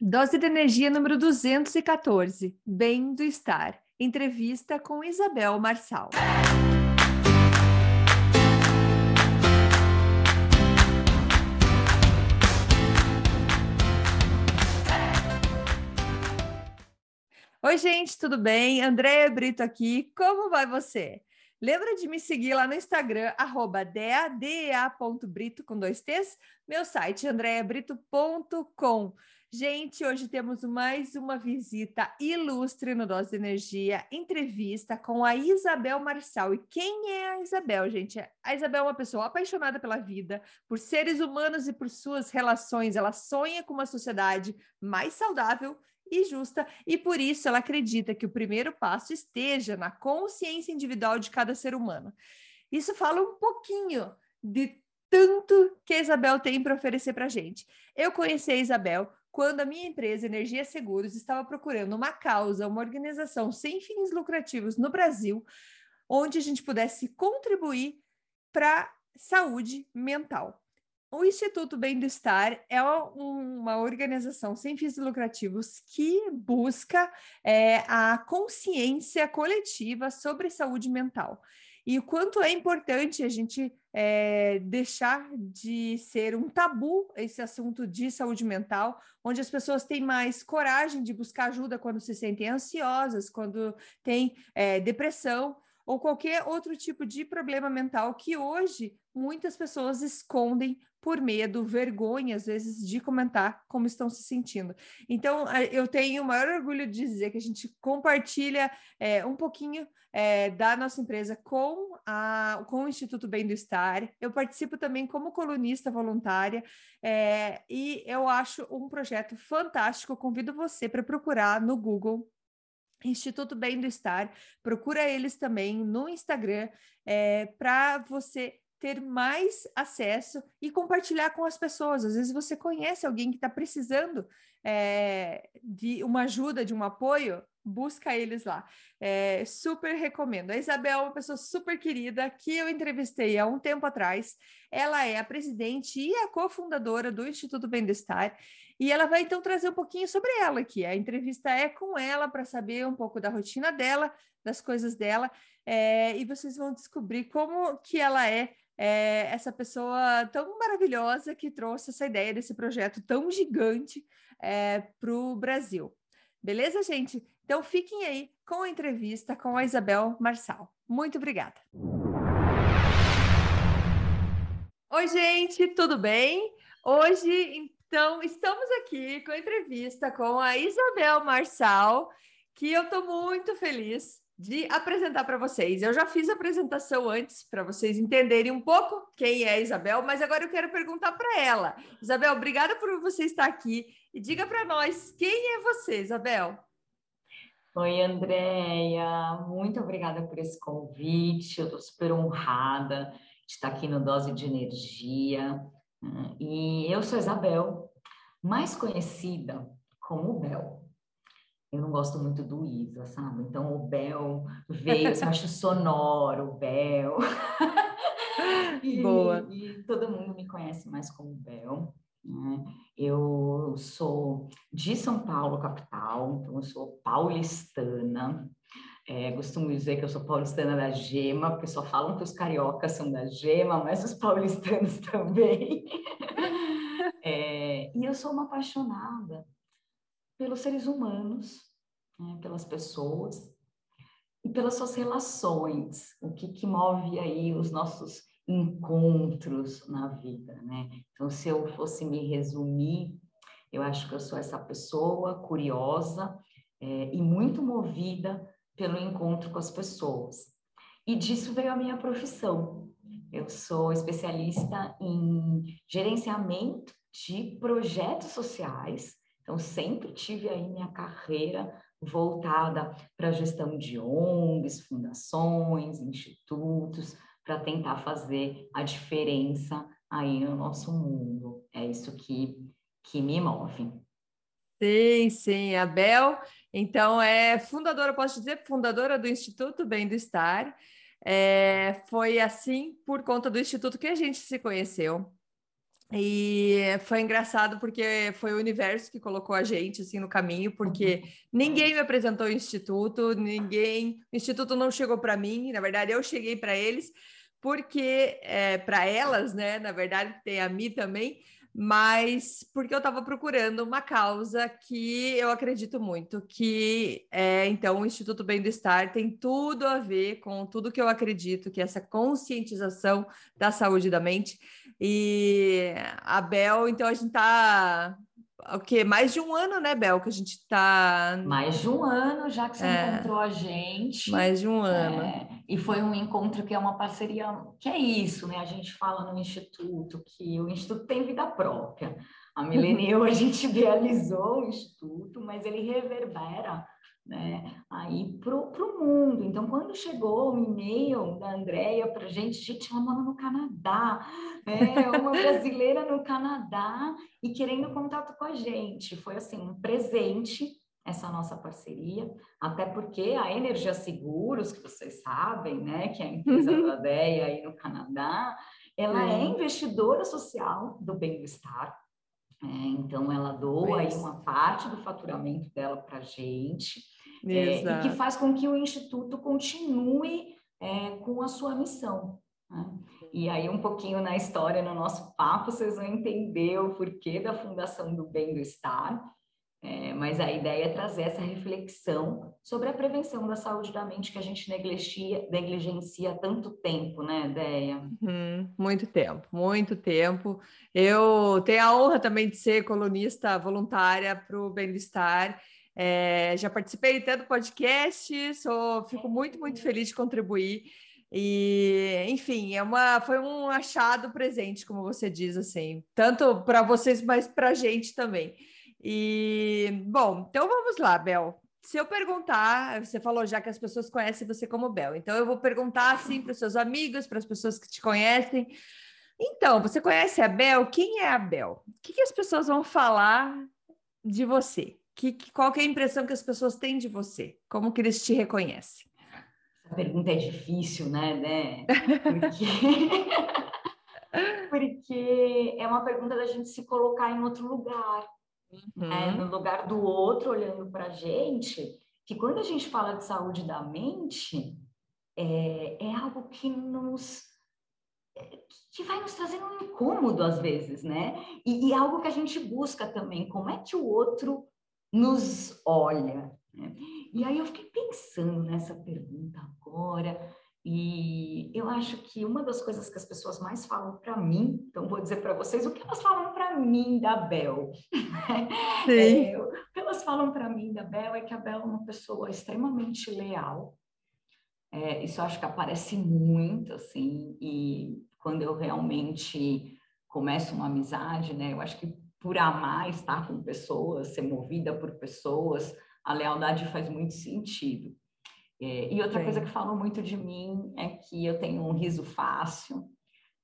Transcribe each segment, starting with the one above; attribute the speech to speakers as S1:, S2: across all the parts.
S1: Dose de energia número 214, Bem do Estar. Entrevista com Isabel Marçal. Oi, gente, tudo bem? Andréia Brito aqui. Como vai você? Lembra de me seguir lá no Instagram, arroba dea.brito com dois T's, meu site andreabrito.com. Gente, hoje temos mais uma visita ilustre no Dose de Energia, entrevista com a Isabel Marçal. E quem é a Isabel, gente? A Isabel é uma pessoa apaixonada pela vida, por seres humanos e por suas relações. Ela sonha com uma sociedade mais saudável e justa, e por isso ela acredita que o primeiro passo esteja na consciência individual de cada ser humano. Isso fala um pouquinho de tanto que a Isabel tem para oferecer para a gente. Eu conheci a Isabel quando a minha empresa Energia Seguros estava procurando uma causa, uma organização sem fins lucrativos no Brasil, onde a gente pudesse contribuir para saúde mental. O Instituto Bem do Estar é uma organização sem fins lucrativos que busca é, a consciência coletiva sobre saúde mental e o quanto é importante a gente é, deixar de ser um tabu esse assunto de saúde mental, onde as pessoas têm mais coragem de buscar ajuda quando se sentem ansiosas, quando têm é, depressão ou qualquer outro tipo de problema mental que hoje muitas pessoas escondem por medo, vergonha, às vezes, de comentar como estão se sentindo. Então, eu tenho o maior orgulho de dizer que a gente compartilha é, um pouquinho é, da nossa empresa com, a, com o Instituto Bem do Estar. Eu participo também como colunista voluntária é, e eu acho um projeto fantástico. convido você para procurar no Google Instituto Bem do Estar, procura eles também no Instagram é, para você ter mais acesso e compartilhar com as pessoas. Às vezes você conhece alguém que está precisando é, de uma ajuda, de um apoio, busca eles lá. É, super recomendo. A Isabel é uma pessoa super querida que eu entrevistei há um tempo atrás. Ela é a presidente e a cofundadora do Instituto Bem-Estar. E ela vai então trazer um pouquinho sobre ela aqui. A entrevista é com ela para saber um pouco da rotina dela, das coisas dela, é, e vocês vão descobrir como que ela é é, essa pessoa tão maravilhosa que trouxe essa ideia desse projeto tão gigante é, para o Brasil. Beleza, gente? Então fiquem aí com a entrevista com a Isabel Marçal. Muito obrigada. Oi, gente, tudo bem? Hoje, então, estamos aqui com a entrevista com a Isabel Marçal, que eu estou muito feliz de apresentar para vocês. Eu já fiz a apresentação antes para vocês entenderem um pouco quem é a Isabel, mas agora eu quero perguntar para ela. Isabel, obrigada por você estar aqui e diga para nós quem é você, Isabel.
S2: Oi, Andréia, muito obrigada por esse convite. Eu estou super honrada de estar aqui no Dose de Energia. E eu sou Isabel, mais conhecida como Bel eu não gosto muito do Isa, sabe? Então o Bel veio, eu acho sonoro, o Bel.
S1: e, Boa.
S2: E todo mundo me conhece mais como Bel. Né? Eu sou de São Paulo, capital, então eu sou paulistana. É, costumo dizer que eu sou paulistana da Gema, porque só falam que os cariocas são da Gema, mas os paulistanos também. É, e eu sou uma apaixonada pelos seres humanos, né, pelas pessoas e pelas suas relações, o que, que move aí os nossos encontros na vida, né? Então, se eu fosse me resumir, eu acho que eu sou essa pessoa curiosa é, e muito movida pelo encontro com as pessoas. E disso veio a minha profissão. Eu sou especialista em gerenciamento de projetos sociais então, sempre tive aí minha carreira voltada para a gestão de ONGs, fundações, institutos, para tentar fazer a diferença aí no nosso mundo. É isso que, que me move.
S1: Sim, sim, a Bel, então é fundadora, posso dizer, fundadora do Instituto Bem do Estar. É, foi assim por conta do Instituto que a gente se conheceu. E foi engraçado porque foi o universo que colocou a gente assim no caminho, porque uhum. ninguém me apresentou o instituto, ninguém, o instituto não chegou para mim, na verdade eu cheguei para eles, porque é, para elas, né, na verdade tem a mim também, mas porque eu estava procurando uma causa que eu acredito muito, que é então o Instituto Bem do Estar tem tudo a ver com tudo que eu acredito, que é essa conscientização da saúde da mente. E a Bel, então a gente está o quê? Mais de um ano, né, Bel, que a gente está.
S2: Mais de um ano já que você é, encontrou a gente.
S1: Mais de um ano.
S2: É, e foi um encontro que é uma parceria, que é isso, né? A gente fala no Instituto que o Instituto tem vida própria. A Milene e eu, a gente idealizou o Instituto, mas ele reverbera né, aí para o mundo. Então, quando chegou o e-mail da Andrea para a gente, gente, ela mora no Canadá, é uma brasileira no Canadá e querendo contato com a gente. Foi assim, um presente essa nossa parceria, até porque a Energia Seguros, que vocês sabem, né, que é a empresa da DEA aí no Canadá, ela é, é investidora social do bem-estar, é, então ela doa aí uma parte do faturamento dela para a gente, é, e que faz com que o Instituto continue é, com a sua missão. Né? E aí, um pouquinho na história, no nosso papo, vocês vão entender o porquê da Fundação do Bem do Estar. É, mas a ideia é trazer essa reflexão sobre a prevenção da saúde da mente que a gente negligencia, negligencia tanto tempo, né, Deia?
S1: Uhum, muito tempo, muito tempo. Eu tenho a honra também de ser colunista voluntária para o Bem-Estar. É, já participei até do podcast, sou, fico muito, muito feliz de contribuir. E, enfim, é uma, foi um achado presente, como você diz, assim, tanto para vocês, mas para a gente também. E, bom, então vamos lá, Bel. Se eu perguntar, você falou já que as pessoas conhecem você como Bel, então eu vou perguntar assim para os seus amigos, para as pessoas que te conhecem. Então, você conhece a Bel? Quem é a Bel? O que, que as pessoas vão falar de você? Que, que, qual que é a impressão que as pessoas têm de você? Como que eles te reconhecem?
S2: Essa pergunta é difícil, né, né? Porque... Porque é uma pergunta da gente se colocar em outro lugar uhum. é, no lugar do outro olhando para a gente, que quando a gente fala de saúde da mente, é, é algo que nos é, que vai nos trazendo um incômodo às vezes, né? E, e algo que a gente busca também, como é que o outro nos olha? Né? E aí eu fiquei pensando nessa pergunta agora, e eu acho que uma das coisas que as pessoas mais falam para mim, então vou dizer para vocês o que elas falam para mim da Bel. É, o que elas falam para mim da Bel é que a Bel é uma pessoa extremamente leal. É, isso acho que aparece muito, assim, e quando eu realmente começo uma amizade, né, eu acho que por amar estar com pessoas, ser movida por pessoas, a lealdade faz muito sentido. É, e outra Sim. coisa que falam muito de mim é que eu tenho um riso fácil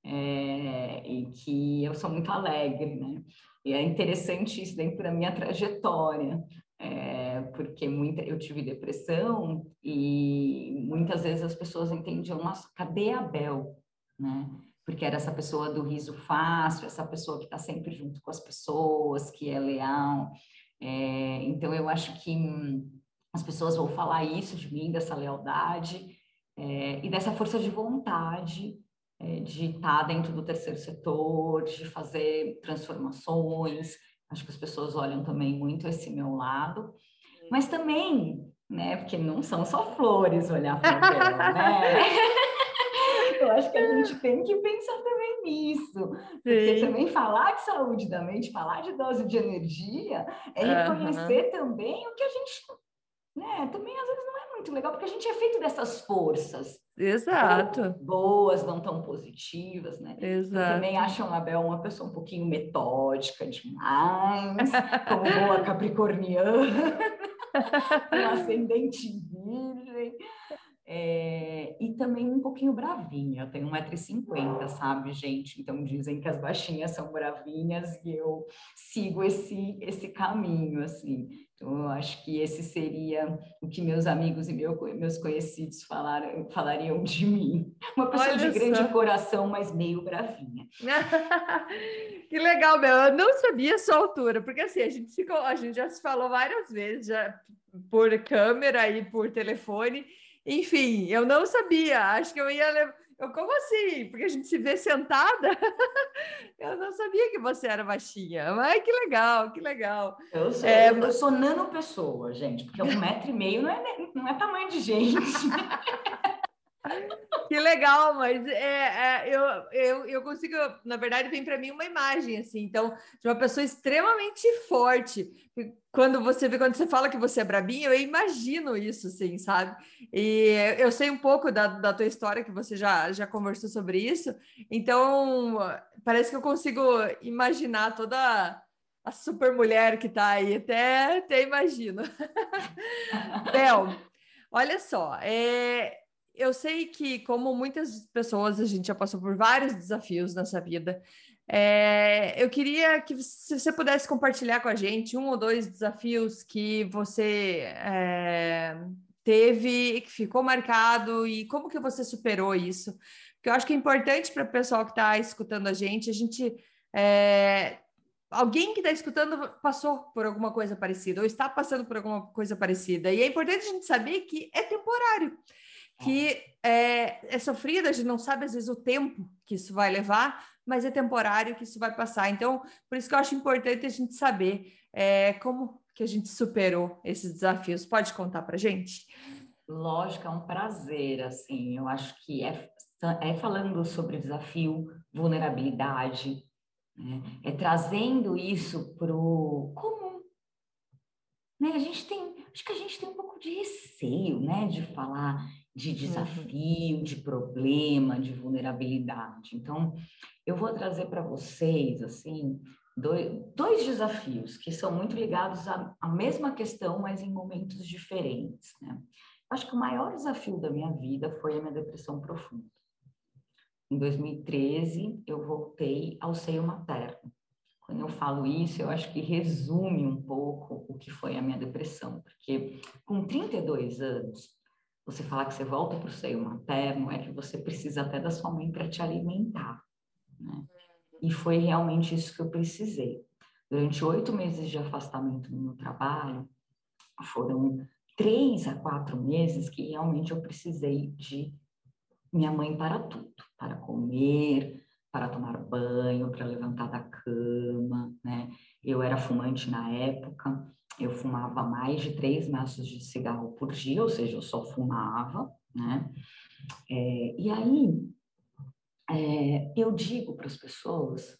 S2: é, e que eu sou muito alegre, né? E é interessante isso dentro da minha trajetória, é, porque muita, eu tive depressão e muitas vezes as pessoas entendiam, nossa, cadê a Bel? Né? Porque era essa pessoa do riso fácil, essa pessoa que está sempre junto com as pessoas, que é leal. É, então, eu acho que as pessoas vão falar isso de mim, dessa lealdade é, e dessa força de vontade é, de estar dentro do terceiro setor, de fazer transformações. Acho que as pessoas olham também muito esse meu lado, mas também, né, porque não são só flores olhar para ela, né? Eu acho que a gente tem que pensar também nisso. Porque Sim. também falar de saúde da mente, falar de dose de energia, é reconhecer uhum. também o que a gente né? Também às vezes não é muito legal, porque a gente é feito dessas forças.
S1: Exato.
S2: Boas, não tão positivas, né?
S1: Exato.
S2: Eu também acho a Mabel uma pessoa um pouquinho metódica demais, como boa capricorniana, um ascendente virgem. É, É, e também um pouquinho bravinha, eu tenho 1,50m, sabe, gente? Então dizem que as baixinhas são bravinhas e eu sigo esse, esse caminho, assim. Então, eu acho que esse seria o que meus amigos e meu, meus conhecidos falaram, falariam de mim. Uma pessoa Olha de grande coração, mas meio bravinha.
S1: que legal, meu. Eu não sabia a sua altura, porque assim, a gente, ficou, a gente já se falou várias vezes, já por câmera e por telefone. Enfim, eu não sabia. Acho que eu ia levar. Eu, como assim? Porque a gente se vê sentada? eu não sabia que você era baixinha. Mas que legal, que legal.
S2: Eu sou, é, eu sou nano pessoa, gente, porque um metro e meio não é, não é tamanho de gente.
S1: Que legal, mas é, é, eu, eu, eu consigo, na verdade, vem para mim uma imagem assim, então, de uma pessoa extremamente forte. Quando você vê, quando você fala que você é brabinha, eu imagino isso, assim, sabe? E eu sei um pouco da, da tua história, que você já, já conversou sobre isso, então parece que eu consigo imaginar toda a super mulher que tá aí, até, até imagino. Bel, olha só, é, eu sei que, como muitas pessoas, a gente já passou por vários desafios nessa vida. É, eu queria que se você pudesse compartilhar com a gente um ou dois desafios que você é, teve, que ficou marcado e como que você superou isso. Porque eu acho que é importante para o pessoal que está escutando a gente, a gente é, alguém que está escutando passou por alguma coisa parecida ou está passando por alguma coisa parecida. E é importante a gente saber que é temporário que é, é sofrida, a gente não sabe às vezes o tempo que isso vai levar, mas é temporário que isso vai passar. Então, por isso que eu acho importante a gente saber é, como que a gente superou esses desafios. Pode contar para gente?
S2: Lógico, é um prazer, assim, eu acho que é, é falando sobre desafio, vulnerabilidade, né? é trazendo isso para o comum. Né? A gente tem, acho que a gente tem um pouco de receio, né, de falar de uhum. desafio, de problema, de vulnerabilidade. Então, eu vou trazer para vocês, assim, dois, dois, desafios que são muito ligados à, à mesma questão, mas em momentos diferentes, né? Acho que o maior desafio da minha vida foi a minha depressão profunda. Em 2013, eu voltei ao seio materno. Quando eu falo isso, eu acho que resume um pouco o que foi a minha depressão, porque com 32 anos, você falar que você volta para o seio materno, é que você precisa até da sua mãe para te alimentar, né? E foi realmente isso que eu precisei. Durante oito meses de afastamento no trabalho, foram três a quatro meses que realmente eu precisei de minha mãe para tudo, para comer, para tomar banho, para levantar da cama, né? Eu era fumante na época, eu fumava mais de três maços de cigarro por dia, ou seja, eu só fumava, né? É, e aí, é, eu digo para as pessoas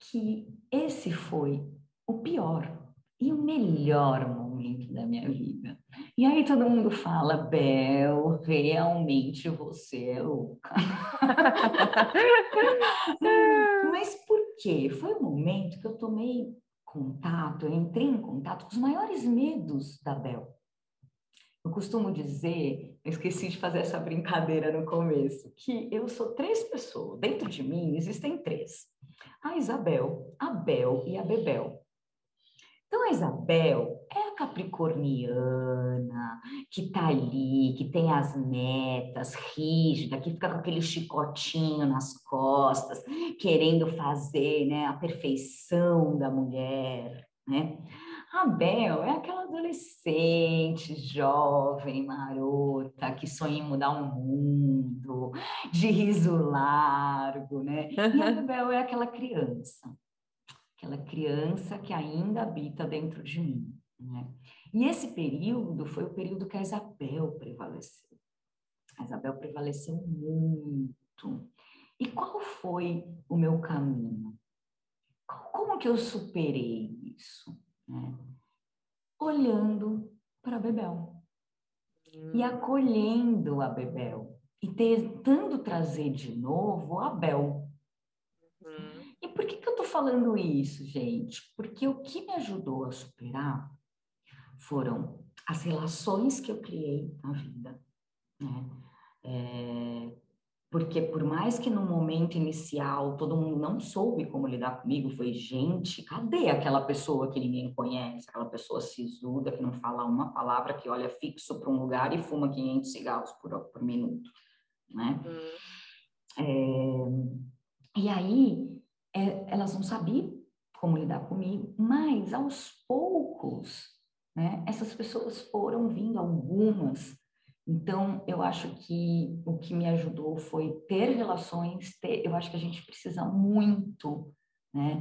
S2: que esse foi o pior e o melhor momento da minha vida. E aí todo mundo fala, Bel, realmente você é louca. Mas por quê? Foi um momento que eu tomei contato, eu entrei em contato com os maiores medos da Bel. Eu costumo dizer, eu esqueci de fazer essa brincadeira no começo, que eu sou três pessoas. Dentro de mim existem três: a Isabel, a Bel e a Bebel. Então, a Isabel é capricorniana, que tá ali, que tem as metas, rígida, que fica com aquele chicotinho nas costas, querendo fazer né, a perfeição da mulher, né? A Bel é aquela adolescente, jovem, marota, que sonha em mudar o mundo, de riso largo, né? E a Bel é aquela criança aquela criança que ainda habita dentro de mim. Né? E esse período foi o período que a Isabel prevaleceu. A Isabel prevaleceu muito. E qual foi o meu caminho? Como que eu superei isso? Né? Olhando para a Bebel hum. e acolhendo a Bebel e tentando trazer de novo a Bel. Hum. E por que, que eu estou falando isso, gente? Porque o que me ajudou a superar foram as relações que eu criei na vida, né? É, porque por mais que no momento inicial todo mundo não soube como lidar comigo, foi gente, cadê aquela pessoa que ninguém conhece, aquela pessoa sisuda que não fala uma palavra, que olha fixo para um lugar e fuma 500 cigarros por, por minuto, né? Hum. É, e aí é, elas não sabiam como lidar comigo, mas aos poucos, né? Essas pessoas foram vindo algumas então, eu acho que o que me ajudou foi ter relações, ter, eu acho que a gente precisa muito, né?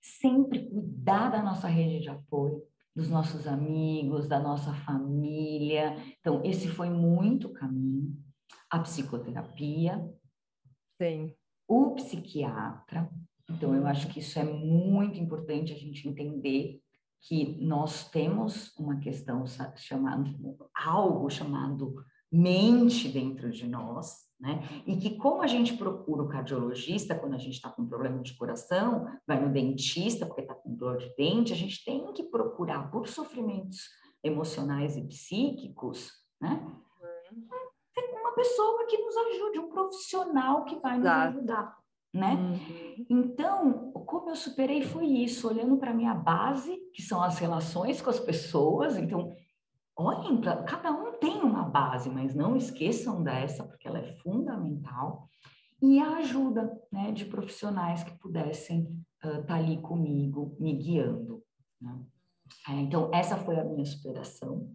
S2: Sempre cuidar da nossa rede de apoio, dos nossos amigos, da nossa família. Então, esse foi muito caminho. A psicoterapia.
S1: Sim.
S2: O psiquiatra. Então, eu acho que isso é muito importante a gente entender que nós temos uma questão chamada algo chamado mente dentro de nós, né? E que como a gente procura o cardiologista quando a gente está com problema de coração, vai no dentista porque está com dor de dente, a gente tem que procurar por sofrimentos emocionais e psíquicos, né? Uhum. Uma pessoa que nos ajude, um profissional que vai nos ajudar né? Uhum. Então, como eu superei foi isso, olhando para minha base, que são as relações com as pessoas. Então, olhem, cada um tem uma base, mas não esqueçam dessa, porque ela é fundamental. E a ajuda né, de profissionais que pudessem estar uh, tá ali comigo, me guiando. Né? É, então, essa foi a minha superação.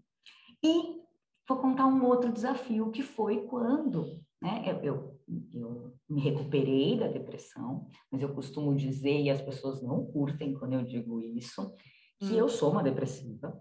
S2: E vou contar um outro desafio, que foi quando né, eu, eu eu me recuperei da depressão, mas eu costumo dizer, e as pessoas não curtem quando eu digo isso, que eu sou uma depressiva.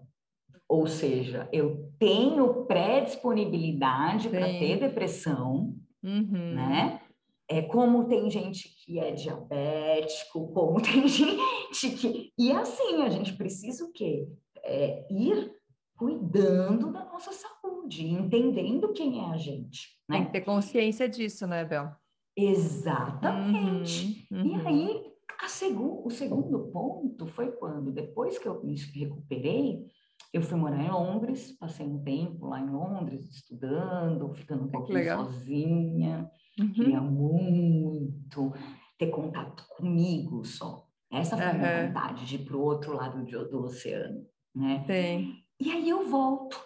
S2: Ou seja, eu tenho pré-disponibilidade para ter depressão, uhum. né? É como tem gente que é diabético, como tem gente que. E assim, a gente precisa o quê? É, ir cuidando da nossa saúde, entendendo quem é a gente.
S1: Né? Tem que ter consciência disso, né, Bel?
S2: Exatamente. Uhum, uhum. E aí, segu o segundo ponto foi quando, depois que eu me recuperei, eu fui morar em Londres, passei um tempo lá em Londres, estudando, ficando um pouquinho sozinha. Uhum. Queria muito ter contato comigo só. Essa foi a minha vontade, de ir para o outro lado do, do oceano. Né?
S1: Sim.
S2: E aí eu volto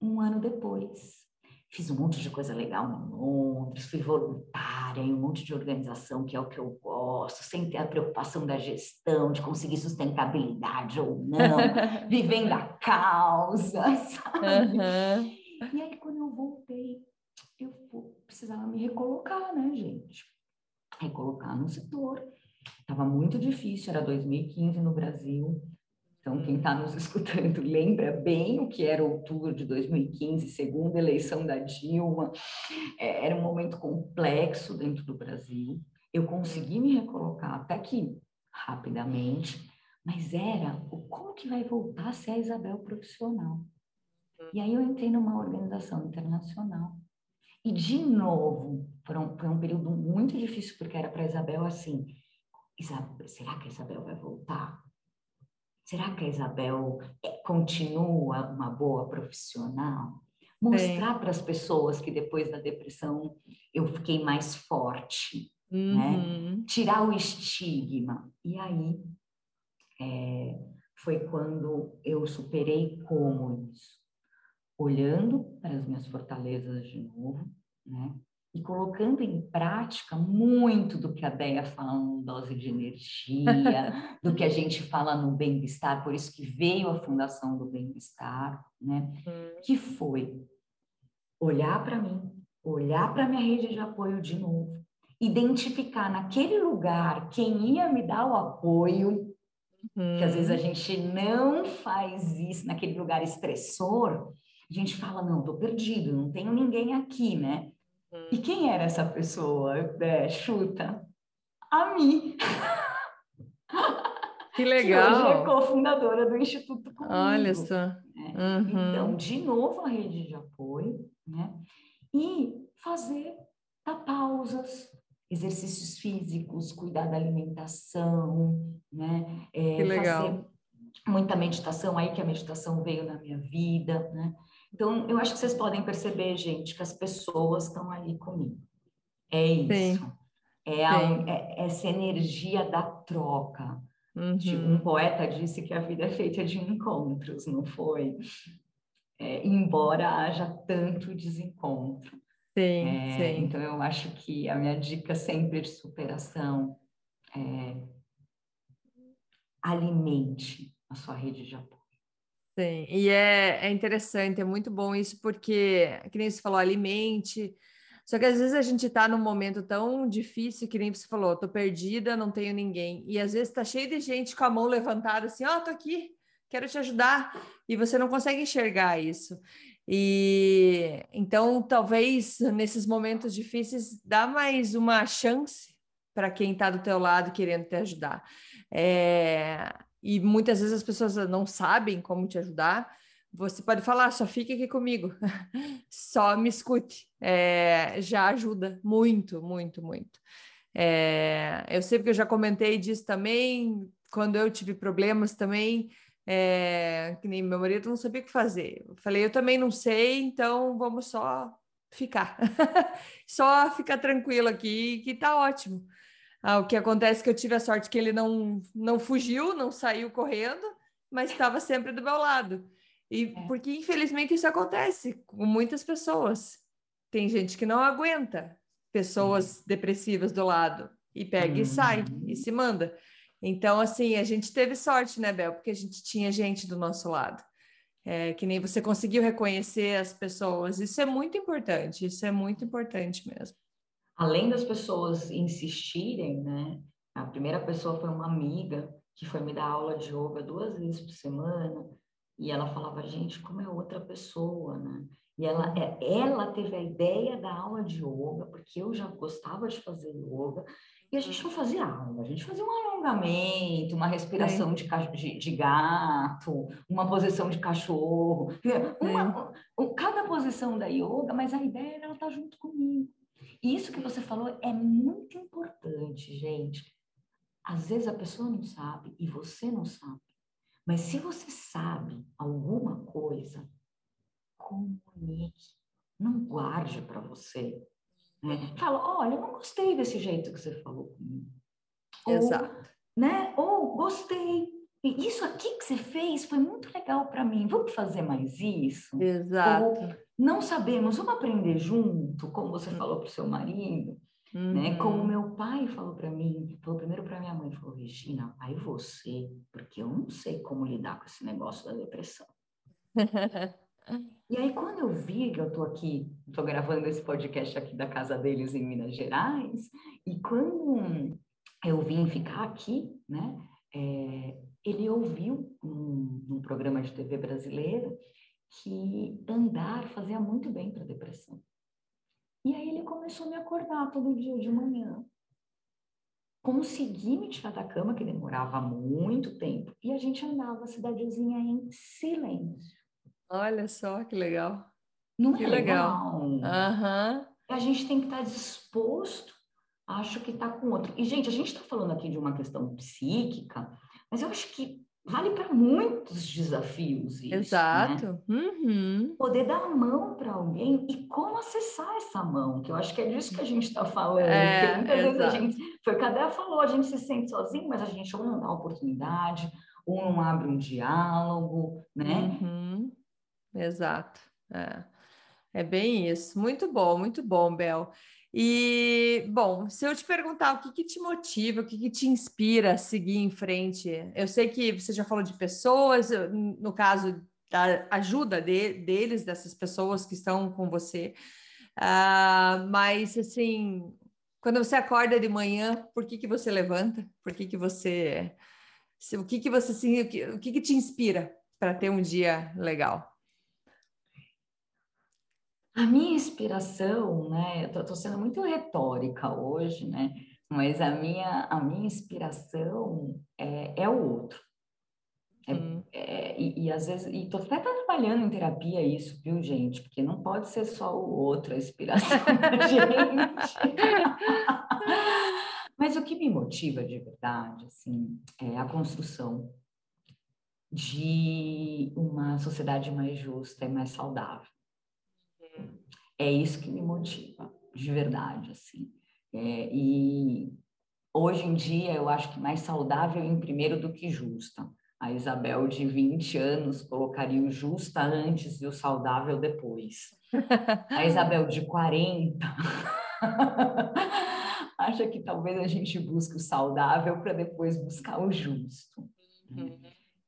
S2: um ano depois. Fiz um monte de coisa legal em Londres, fui voluntária em um monte de organização, que é o que eu gosto, sem ter a preocupação da gestão, de conseguir sustentabilidade ou não, vivendo a causa, sabe? Uhum. E aí, quando eu voltei, eu precisava me recolocar, né, gente? Recolocar no setor. Estava muito difícil, era 2015 no Brasil, então, quem está nos escutando lembra bem o que era outubro de 2015, segunda eleição da Dilma. É, era um momento complexo dentro do Brasil. Eu consegui me recolocar até que rapidamente, mas era o como que vai voltar a ser a Isabel profissional. E aí eu entrei numa organização internacional. E, de novo, foi um, foi um período muito difícil, porque era para a Isabel assim: Isabel, será que a Isabel vai voltar? Será que a Isabel é, continua uma boa profissional? Mostrar para as pessoas que depois da depressão eu fiquei mais forte, né? uhum. né? Tirar o estigma. E aí é, foi quando eu superei como isso? Olhando para as minhas fortalezas de novo, né? E colocando em prática muito do que a Deia fala no Dose de Energia, do que a gente fala no Bem-Estar, por isso que veio a Fundação do Bem-Estar, né? Hum. Que foi olhar para mim, olhar para minha rede de apoio de novo, identificar naquele lugar quem ia me dar o apoio, que às vezes a uhum. gente não faz isso naquele lugar estressor, a gente fala, não, tô perdido, não tenho ninguém aqui, né? E hum. quem era essa pessoa? É, chuta. A mim.
S1: Que legal.
S2: Que hoje é cofundadora do Instituto Comigo.
S1: Olha só. Né?
S2: Uhum. Então, de novo, a rede de apoio, né? E fazer, dar pausas, exercícios físicos, cuidar da alimentação, né?
S1: É, que legal.
S2: Fazer muita meditação, aí que a meditação veio na minha vida, né? Então, eu acho que vocês podem perceber, gente, que as pessoas estão ali comigo. É isso. Sim. É, a, é, essa energia da troca. Uhum. Um poeta disse que a vida é feita de encontros, não foi? É, embora haja tanto desencontro.
S1: Sim, é, sim.
S2: Então, eu acho que a minha dica sempre de superação é alimente a sua rede de apoio.
S1: Sim, e é, é interessante, é muito bom isso, porque, que nem você falou, alimente. Só que às vezes a gente está num momento tão difícil que nem você falou, tô perdida, não tenho ninguém. E às vezes está cheio de gente com a mão levantada assim, ó, oh, tô aqui, quero te ajudar. E você não consegue enxergar isso. E então, talvez nesses momentos difíceis, dá mais uma chance para quem está do teu lado querendo te ajudar. É, e muitas vezes as pessoas não sabem como te ajudar, você pode falar, só fique aqui comigo, só me escute, é, já ajuda muito, muito, muito. É, eu sei que eu já comentei disso também, quando eu tive problemas também, é, que nem meu marido não sabia o que fazer. Eu falei, eu também não sei, então vamos só ficar, só ficar tranquilo aqui, que tá ótimo. Ah, o que acontece é que eu tive a sorte que ele não, não fugiu, não saiu correndo, mas estava sempre do meu lado. E é. porque infelizmente isso acontece com muitas pessoas. Tem gente que não aguenta pessoas depressivas do lado e pega uhum. e sai e se manda. Então, assim, a gente teve sorte, né, Bel? Porque a gente tinha gente do nosso lado. É, que nem você conseguiu reconhecer as pessoas. Isso é muito importante, isso é muito importante mesmo
S2: além das pessoas insistirem, né? A primeira pessoa foi uma amiga que foi me dar aula de yoga duas vezes por semana e ela falava, gente, como é outra pessoa, né? E ela, é, ela teve a ideia da aula de yoga, porque eu já gostava de fazer yoga, e a gente não fazia aula, a gente fazia um alongamento, uma respiração de, de, de, gato, uma posição de cachorro, uma, cada posição da yoga, mas a ideia era ela estar junto comigo. Isso que você falou é muito importante, gente. Às vezes a pessoa não sabe e você não sabe. Mas se você sabe alguma coisa, comunique. Não guarde para você. Né? Fala, olha, eu não gostei desse jeito que você falou comigo.
S1: Exato.
S2: Ou, né? Ou gostei. Isso aqui que você fez foi muito legal para mim. Vamos fazer mais isso?
S1: Exato. Ou,
S2: não sabemos, vamos aprender junto, como você falou para o seu marido, uhum. né? Como meu pai falou para mim, falou primeiro para minha mãe, falou, Regina, aí você, porque eu não sei como lidar com esse negócio da depressão. e aí, quando eu vi que eu estou aqui, estou gravando esse podcast aqui da casa deles em Minas Gerais, e quando eu vim ficar aqui, né? É, ele ouviu um, um programa de TV brasileiro que andar fazia muito bem para a depressão. E aí ele começou a me acordar todo dia de manhã. Consegui me tirar da cama, que demorava muito tempo, e a gente andava a cidadezinha em silêncio.
S1: Olha só que legal.
S2: Não
S1: que
S2: é legal.
S1: legal. Uhum.
S2: A gente tem que estar disposto, acho que está com outro. E, gente, a gente está falando aqui de uma questão psíquica, mas eu acho que vale para muitos desafios isso, né?
S1: Exato.
S2: Né?
S1: Uhum.
S2: Poder dar a mão para alguém e como acessar essa mão, que eu acho que é disso que a gente está falando.
S1: É,
S2: muitas exato. vezes a gente, foi o que a falou, a gente se sente sozinho, mas a gente ou não dá oportunidade, ou não abre um diálogo, né?
S1: Uhum. Exato. É. é bem isso. Muito bom, muito bom, Bel. E, bom, se eu te perguntar o que, que te motiva, o que, que te inspira a seguir em frente, eu sei que você já falou de pessoas, no caso da ajuda de, deles, dessas pessoas que estão com você, uh, mas, assim, quando você acorda de manhã, por que, que você levanta? Por que, que você. O que, que você. O, que, o que, que te inspira para ter um dia legal?
S2: A minha inspiração, né? Eu tô, sendo muito retórica hoje, né? Mas a minha, a minha inspiração é, é o outro. É, hum. é, e, e, às vezes, e tô até trabalhando em terapia isso, viu, gente? Porque não pode ser só o outro a inspiração da gente. Mas o que me motiva de verdade, assim, é a construção de uma sociedade mais justa e mais saudável. É isso que me motiva, de verdade, assim. É, e hoje em dia eu acho que mais saudável em primeiro do que justa. A Isabel de 20 anos colocaria o justa antes e o saudável depois. A Isabel de 40 acha que talvez a gente busque o saudável para depois buscar o justo. Uhum.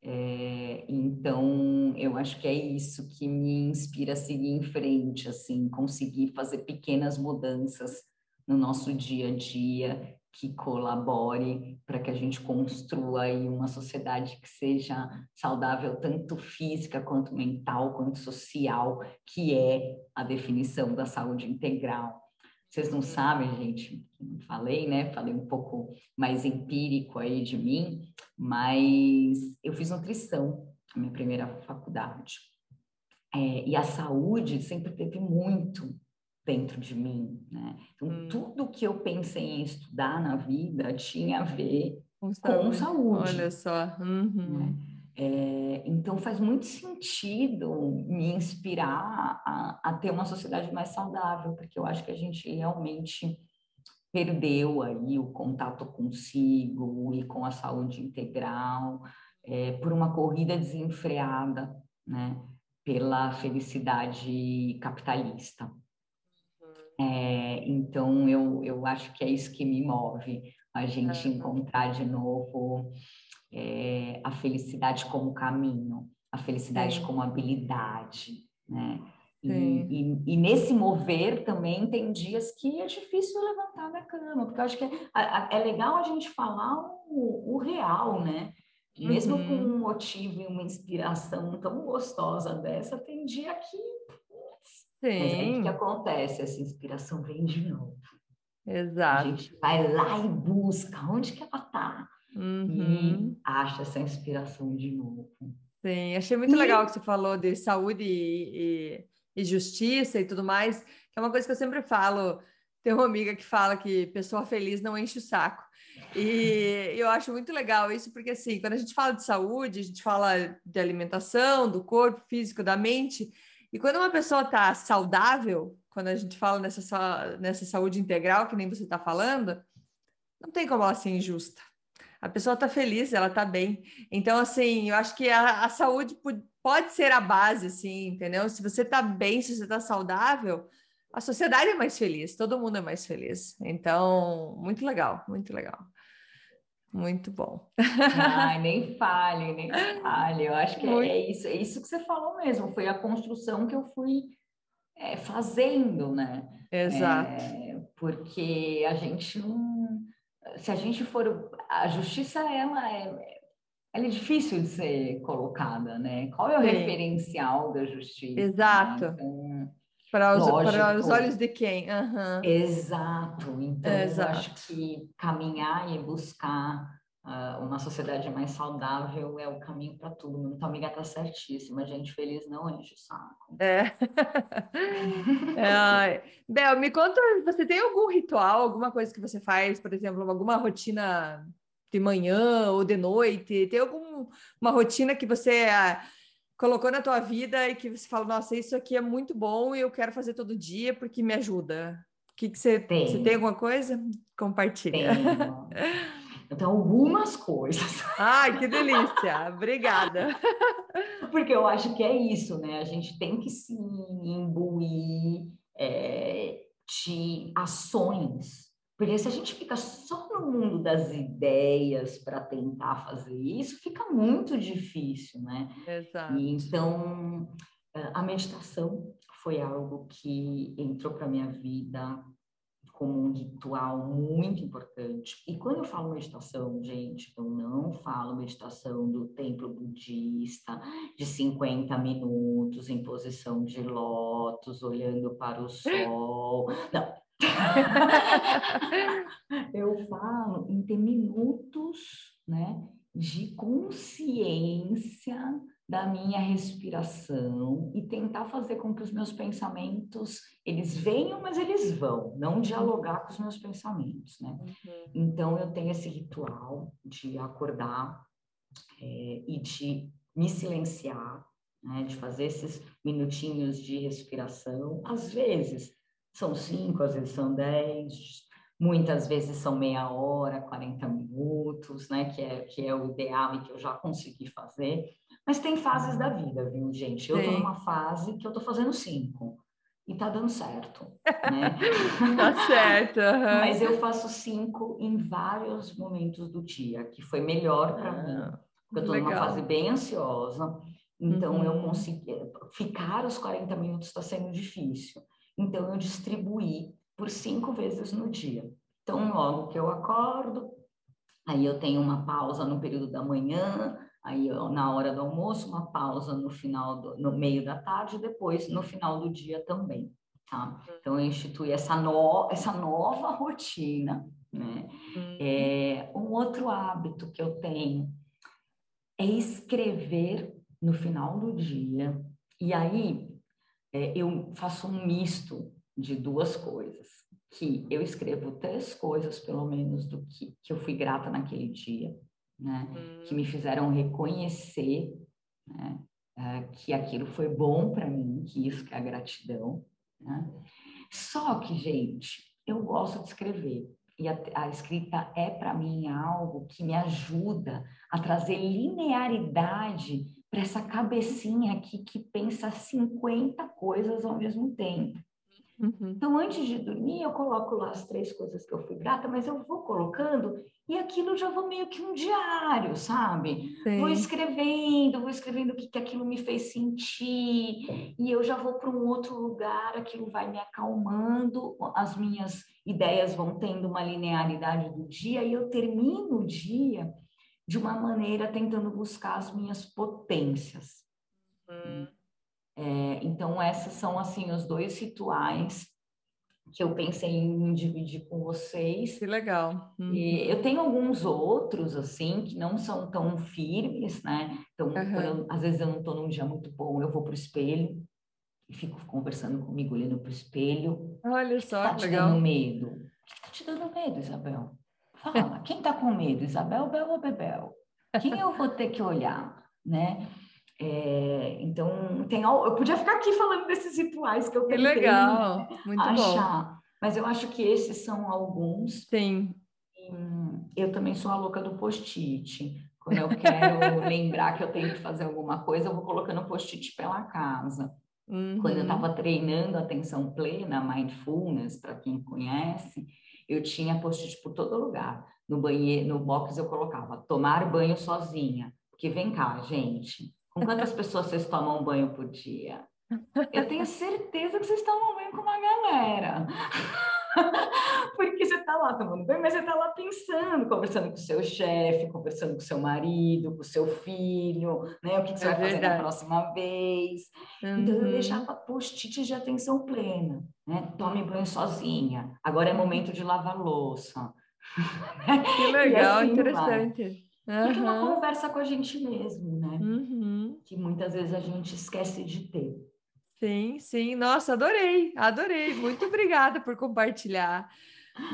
S2: É, então, eu acho que é isso que me inspira a seguir em frente, assim, conseguir fazer pequenas mudanças no nosso dia a dia que colabore para que a gente construa aí uma sociedade que seja saudável tanto física quanto mental quanto social, que é a definição da saúde integral. Vocês não sabem, gente, falei, né? Falei um pouco mais empírico aí de mim, mas eu fiz nutrição na minha primeira faculdade. É, e a saúde sempre teve muito dentro de mim, né? Então, hum. tudo que eu pensei em estudar na vida tinha a ver com saúde. Com saúde
S1: Olha só. Uhum.
S2: Né? É, então, faz muito sentido me inspirar a, a, ter uma sociedade mais saudável, porque eu acho que a gente realmente perdeu aí o contato consigo e com a saúde integral é, por uma corrida desenfreada, né? Pela felicidade capitalista. É, então, eu, eu acho que é isso que me move, a gente encontrar de novo é, a felicidade como caminho, a felicidade Sim. como habilidade, né? E, e, e, nesse mover também tem dias que é difícil levantar da cama, porque eu acho que é, é legal a gente falar o, o real, né? Mesmo uhum. com um motivo e uma inspiração tão gostosa dessa, tem dia que Sim. Mas aí o que acontece? Essa inspiração vem de novo.
S1: Exato.
S2: A gente vai lá e busca onde que ela está uhum. e acha essa inspiração de novo.
S1: Sim, achei muito e... legal que você falou de saúde e, e, e, justiça e tudo mais, que é uma coisa que eu sempre falo. Tem uma amiga que fala que pessoa feliz não enche o saco. E eu acho muito legal isso, porque assim, quando a gente fala de saúde, a gente fala de alimentação, do corpo físico, da mente, e quando uma pessoa está saudável, quando a gente fala nessa, nessa saúde integral, que nem você está falando, não tem como ela ser injusta. A pessoa está feliz, ela está bem. Então, assim, eu acho que a, a saúde pode ser a base, assim, entendeu? Se você está bem, se você está saudável, a sociedade é mais feliz, todo mundo é mais feliz. Então, muito legal, muito legal. Muito bom.
S2: Ai, nem fale, nem fale. Eu acho que é, é, isso, é isso que você falou mesmo. Foi a construção que eu fui é, fazendo, né?
S1: Exato.
S2: É, porque a gente não. Se a gente for. A justiça, ela é, ela é difícil de ser colocada, né? Qual é o Sim. referencial da justiça?
S1: Né? Exato. Né? Então, para os, para os olhos de quem? Uhum.
S2: Exato. Então, Exato. eu acho que caminhar e buscar uh, uma sociedade mais saudável é o caminho para tudo. Então, amiga está certíssima. Gente feliz não enche o saco.
S1: É. é. Bel, me conta, você tem algum ritual, alguma coisa que você faz, por exemplo, alguma rotina de manhã ou de noite? Tem alguma rotina que você... Uh, colocou na tua vida e que você fala, nossa, isso aqui é muito bom e eu quero fazer todo dia porque me ajuda? O que, que você tem? Você tem alguma coisa? Compartilha.
S2: Tenho. Então, algumas coisas.
S1: Ai, que delícia! Obrigada.
S2: Porque eu acho que é isso, né? A gente tem que se imbuir é, de ações porque se a gente fica só no mundo das ideias para tentar fazer isso, fica muito difícil, né?
S1: Exato.
S2: E, então, eh, a meditação foi algo que entrou para minha vida como um ritual muito importante. E quando eu falo meditação, gente, eu não falo meditação do templo budista de 50 minutos em posição de lótus, olhando para o sol. Não, eu falo em ter minutos né, de consciência da minha respiração e tentar fazer com que os meus pensamentos eles venham, mas eles vão, não dialogar com os meus pensamentos, né? Uhum. Então eu tenho esse ritual de acordar é, e de me silenciar, né, de fazer esses minutinhos de respiração. Às vezes são cinco, às vezes são dez, muitas vezes são meia hora, 40 minutos, né, que é, que é o ideal e que eu já consegui fazer. Mas tem fases da vida, viu, gente? Eu estou numa fase que eu estou fazendo cinco e tá dando certo, né?
S1: tá certo. Uhum.
S2: Mas eu faço cinco em vários momentos do dia, que foi melhor para ah, mim. Porque eu tô numa fase bem ansiosa, então uhum. eu consegui. Ficar os 40 minutos está sendo difícil. Então eu distribuí por cinco vezes no dia. Então, logo que eu acordo, aí eu tenho uma pausa no período da manhã, aí na hora do almoço, uma pausa no final, do, no meio da tarde, depois no final do dia também, tá? Então, eu instituí essa, no, essa nova rotina, né? Uhum. É, um outro hábito que eu tenho é escrever no final do dia, e aí é, eu faço um misto de duas coisas, que eu escrevo três coisas, pelo menos, do que, que eu fui grata naquele dia, né? Hum. Que me fizeram reconhecer né? É, que aquilo foi bom para mim, que isso que é a gratidão. Né? Só que, gente, eu gosto de escrever. E a, a escrita é, para mim, algo que me ajuda a trazer linearidade para essa cabecinha aqui que pensa 50 coisas ao mesmo tempo. Uhum. Então, antes de dormir, eu coloco lá as três coisas que eu fui grata, mas eu vou colocando e aquilo já vou meio que um diário, sabe? Sim. Vou escrevendo, vou escrevendo o que, que aquilo me fez sentir, e eu já vou para um outro lugar, aquilo vai me acalmando, as minhas ideias vão tendo uma linearidade do dia, e eu termino o dia de uma maneira tentando buscar as minhas potências. Hum. É, então, esses são, assim, os dois rituais que eu pensei em dividir com vocês.
S1: Que legal.
S2: Uhum. E eu tenho alguns outros, assim, que não são tão firmes, né? Então, uhum. eu, às vezes eu não estou num dia muito bom, eu vou para o espelho e fico conversando comigo, olhando para o espelho.
S1: Olha só,
S2: que tá te
S1: legal.
S2: dando medo? O que está te dando medo, Isabel? Fala, quem está com medo, Isabel, Bel ou Bebel? Quem eu vou ter que olhar, né? É, então, tem, eu podia ficar aqui falando desses rituais que eu
S1: que legal, muito
S2: achar,
S1: bom.
S2: mas eu acho que esses são alguns.
S1: Sim.
S2: eu também sou a louca do post-it. Quando eu quero lembrar que eu tenho que fazer alguma coisa, eu vou colocando post-it pela casa. Uhum. Quando eu estava uhum. treinando atenção plena, mindfulness, para quem conhece, eu tinha post-it por todo lugar. No banheiro, no box eu colocava tomar banho sozinha. Porque vem cá, gente, com quantas pessoas vocês tomam banho por dia? Eu tenho certeza que vocês tomam banho com uma galera. Porque você está lá tomando banho, mas você está lá pensando, conversando com o seu chefe, conversando com o seu marido, com o seu filho, né? O que, que você é vai verdade. fazer na próxima vez. Uhum. Então, eu deixava post-it de atenção plena, né? Tome banho sozinha. Agora é momento de lavar louça.
S1: Que legal, assim interessante. Vai.
S2: Uhum. Porque é uma conversa com a gente mesmo, né? Uhum. Que muitas vezes a gente esquece de ter.
S1: Sim, sim. Nossa, adorei, adorei. Muito obrigada por compartilhar.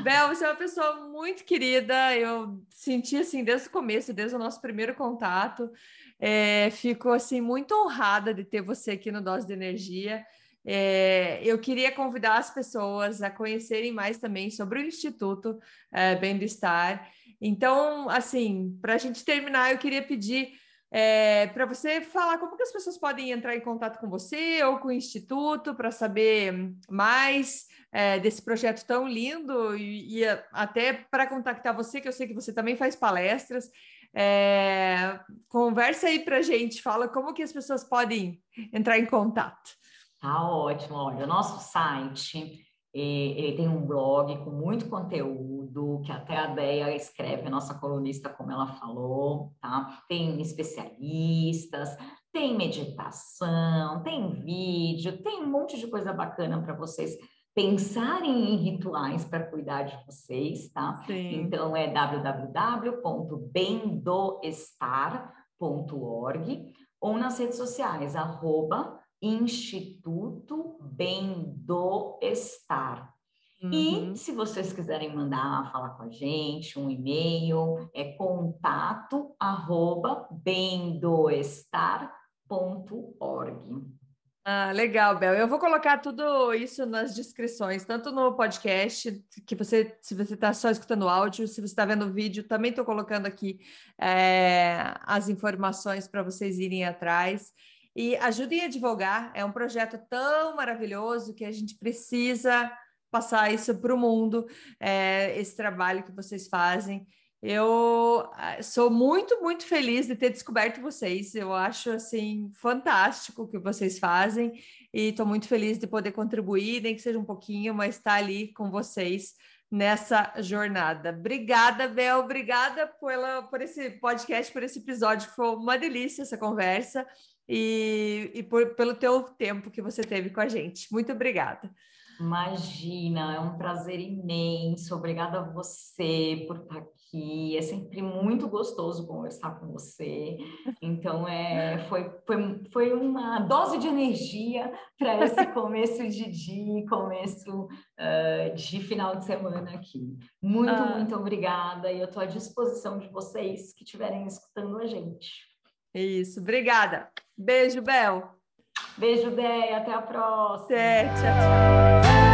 S1: Bel, você é uma pessoa muito querida. Eu senti assim desde o começo, desde o nosso primeiro contato. É, fico assim muito honrada de ter você aqui no Dose de Energia. É, eu queria convidar as pessoas a conhecerem mais também sobre o Instituto é, Bem do Estar então, assim, para a gente terminar, eu queria pedir é, para você falar como que as pessoas podem entrar em contato com você ou com o Instituto para saber mais é, desse projeto tão lindo e, e até para contactar você, que eu sei que você também faz palestras. É, conversa aí para gente, fala como que as pessoas podem entrar em contato.
S2: Tá ótimo, olha, o nosso site ele tem um blog com muito conteúdo, que até a Deia escreve, a nossa colunista, como ela falou, tá? Tem especialistas, tem meditação, tem vídeo, tem um monte de coisa bacana para vocês pensarem em rituais para cuidar de vocês, tá? Sim. Então é www.bendoestar.org ou nas redes sociais, arroba Instituto Bem do Estar. Uhum. E se vocês quiserem mandar falar com a gente, um e-mail, é contato arroba bendoestar.org.
S1: Ah, legal, Bel. Eu vou colocar tudo isso nas descrições, tanto no podcast, que você, se você está só escutando áudio, se você está vendo o vídeo, também estou colocando aqui é, as informações para vocês irem atrás. E ajudem a divulgar, é um projeto tão maravilhoso que a gente precisa passar isso para o mundo, é, esse trabalho que vocês fazem. Eu ah, sou muito, muito feliz de ter descoberto vocês. Eu acho assim fantástico o que vocês fazem e estou muito feliz de poder contribuir, nem que seja um pouquinho, mas estar tá ali com vocês nessa jornada. Obrigada, Bel, obrigada pela, por esse podcast, por esse episódio. Foi uma delícia essa conversa e, e por, pelo teu tempo que você teve com a gente. Muito obrigada.
S2: Imagina, é um prazer imenso. Obrigada a você por estar aqui. É sempre muito gostoso conversar com você. Então, é, foi, foi, foi uma dose de energia para esse começo de dia, começo uh, de final de semana aqui. Muito, ah. muito obrigada. E eu estou à disposição de vocês que estiverem escutando a gente.
S1: Isso, obrigada. Beijo, Bel.
S2: Beijo, Déia. Até a próxima.
S1: Tchau, tchau.